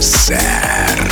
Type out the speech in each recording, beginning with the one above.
Sad.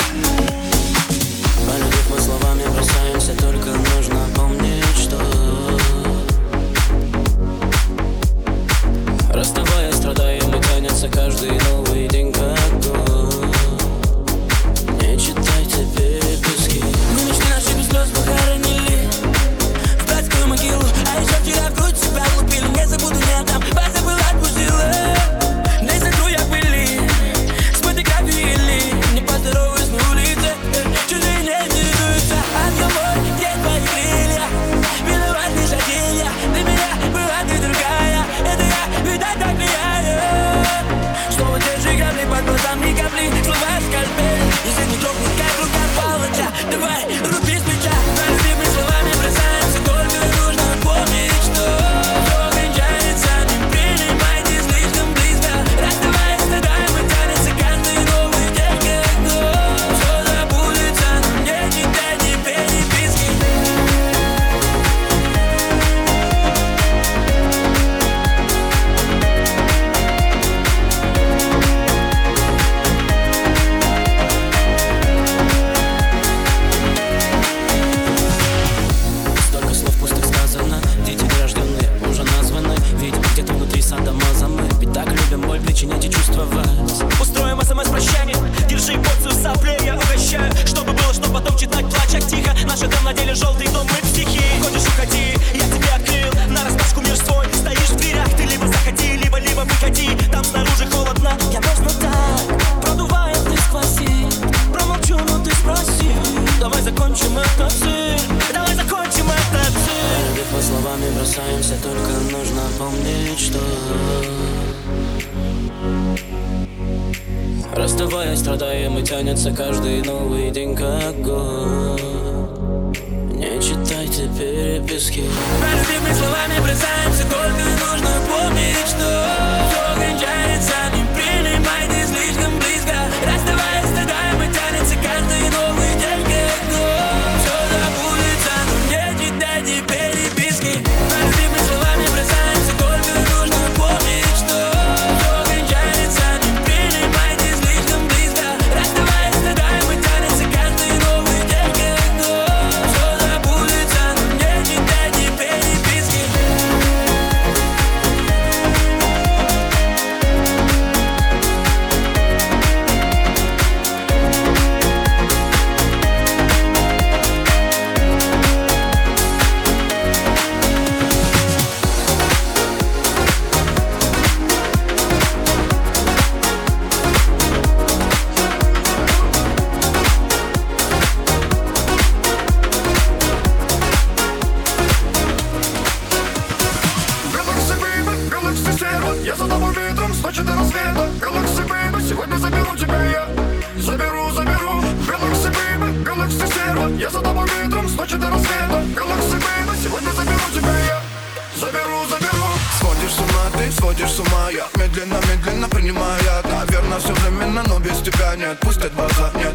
тянется каждый новый день как год. Тебя не отпустят глаза Не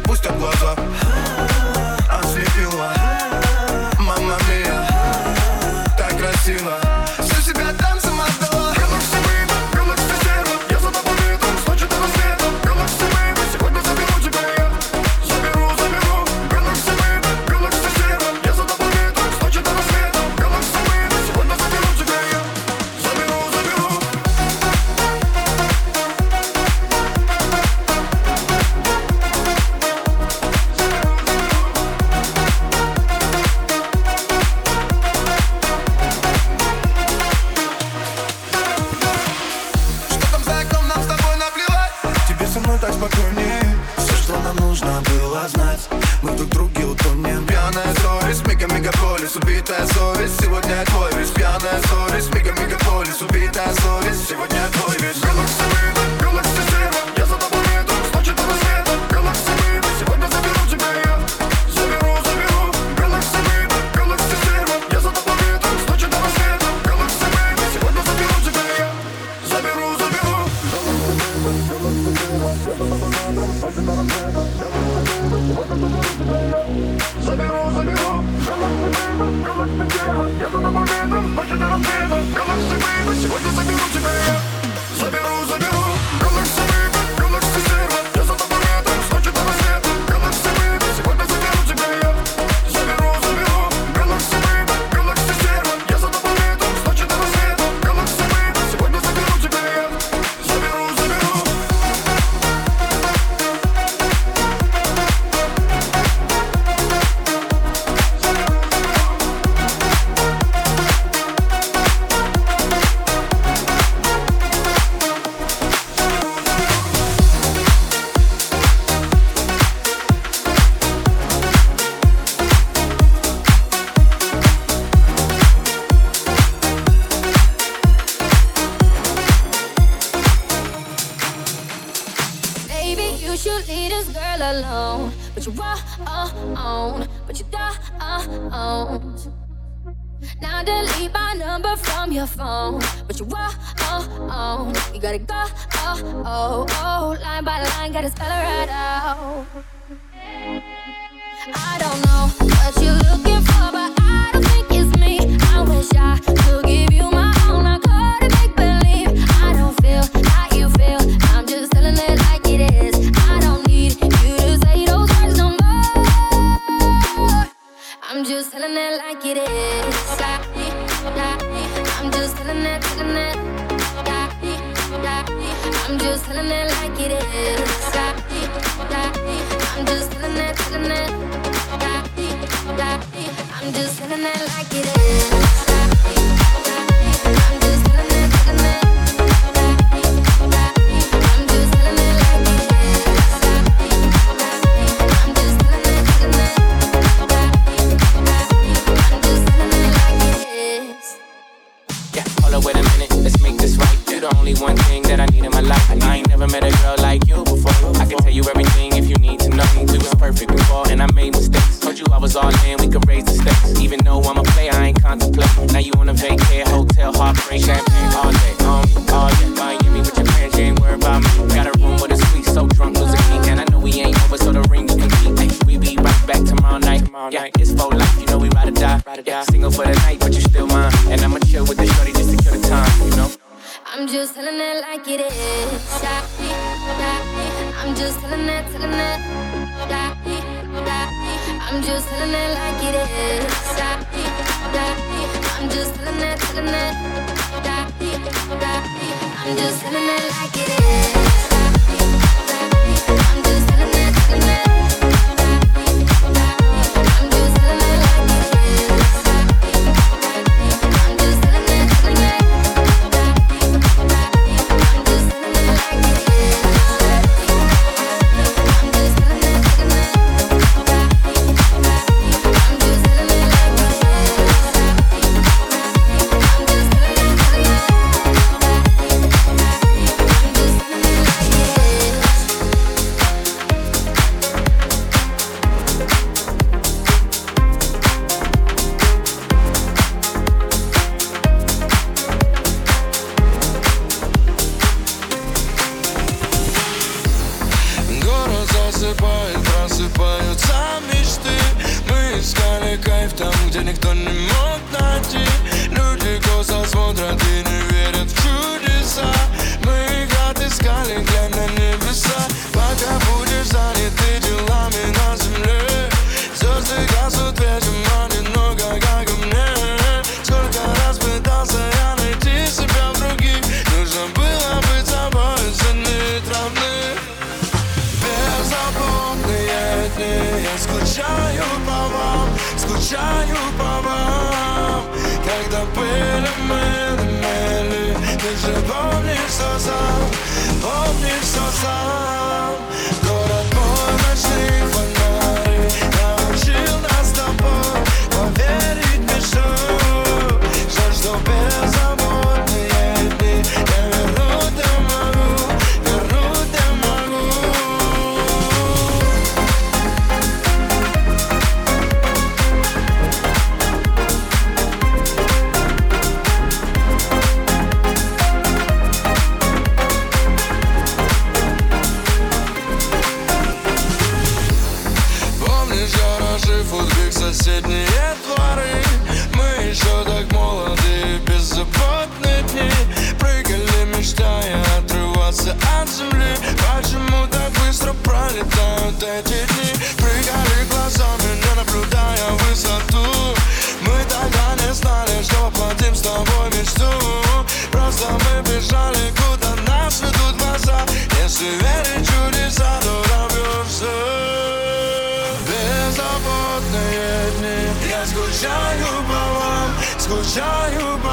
скучаю по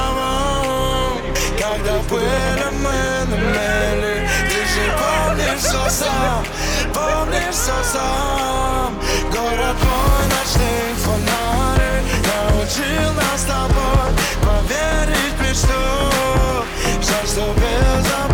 Когда были мы на мели. Ты же помнишь все сам, помнишь все сам. Город мой, ночные фонари Научил нас с тобой поверить в мечту. Жаль, что без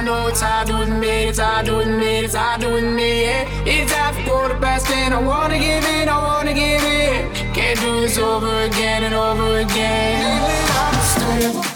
I know it's hard doing me, it's hard doing me, it's hard doing me. Yeah. It's half for the best, and I wanna give it, I wanna give it. Can't do this over again and over again. Living.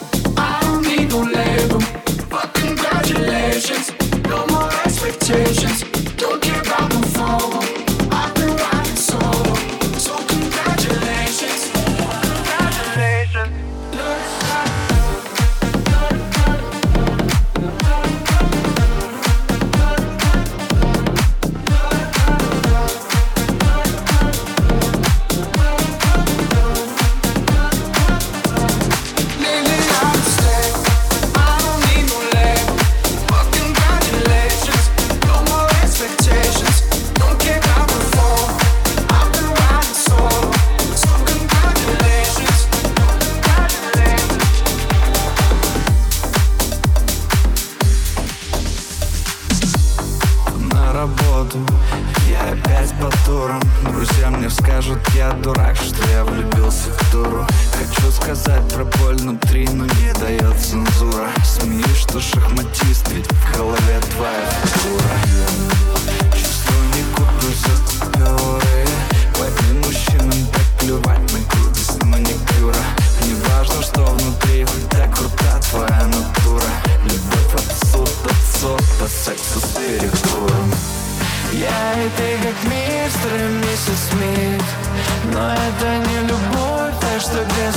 где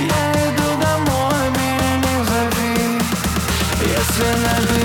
Я иду домой, меня не зови. Если найду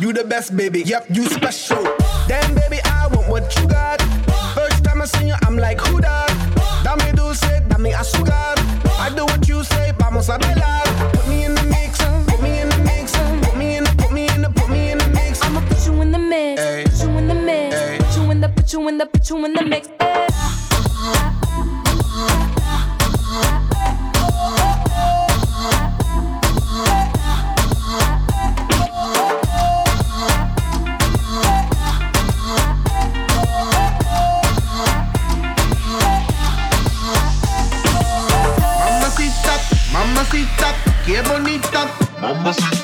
You the best, baby. Yep, you special. Damn, baby, I want what you got. First time I seen you, I'm like, who that? Dame dulce, dame azúcar. I do what you say, vamos a bailar. Put me in the mix, put me in the mix, put me in the, put me in the, put me in the mix. I'ma put you in the mix, put you in the mix, put you in the, put you in the, put you in the mix. Christmas.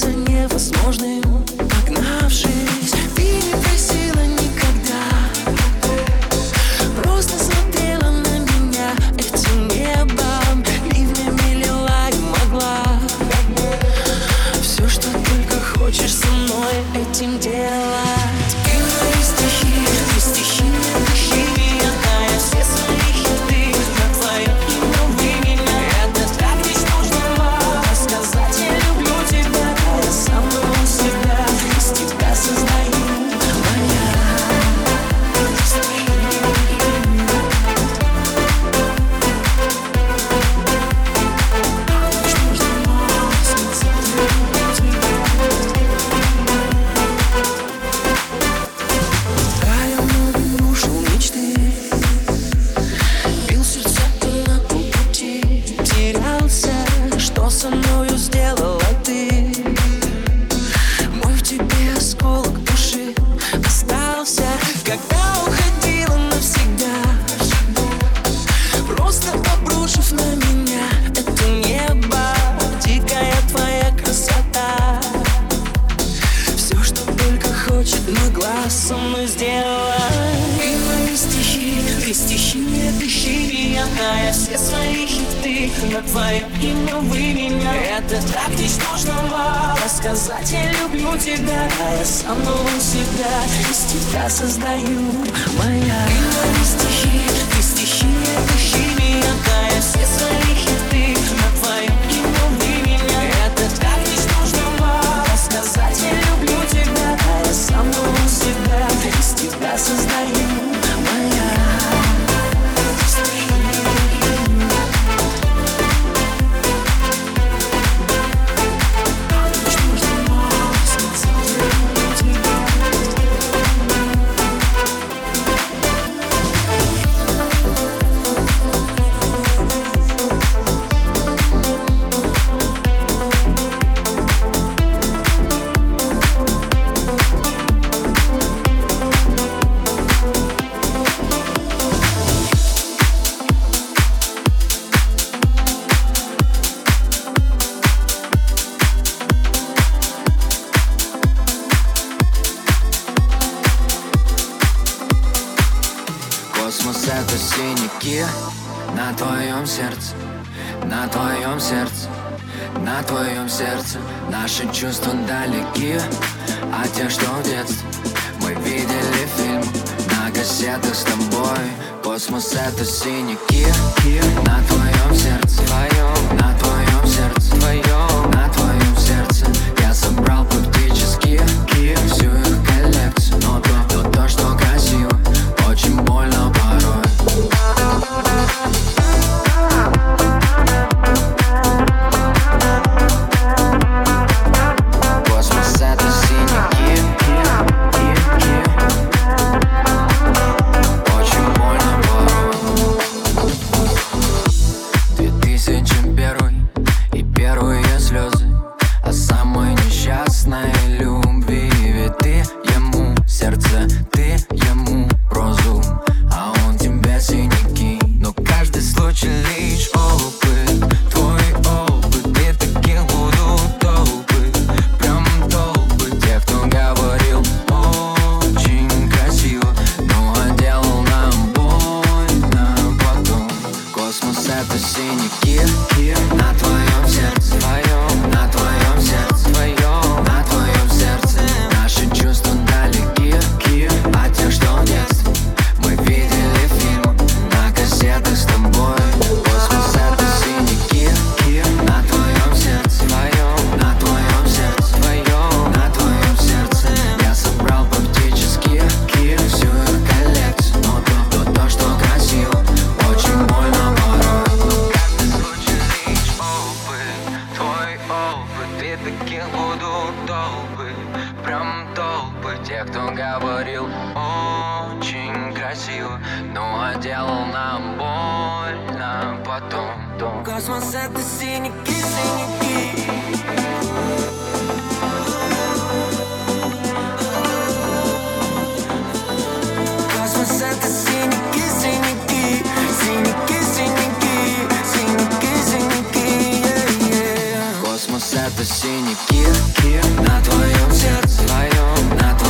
кажется невозможным. Это синяки на твоем сердце, твоем, на твоем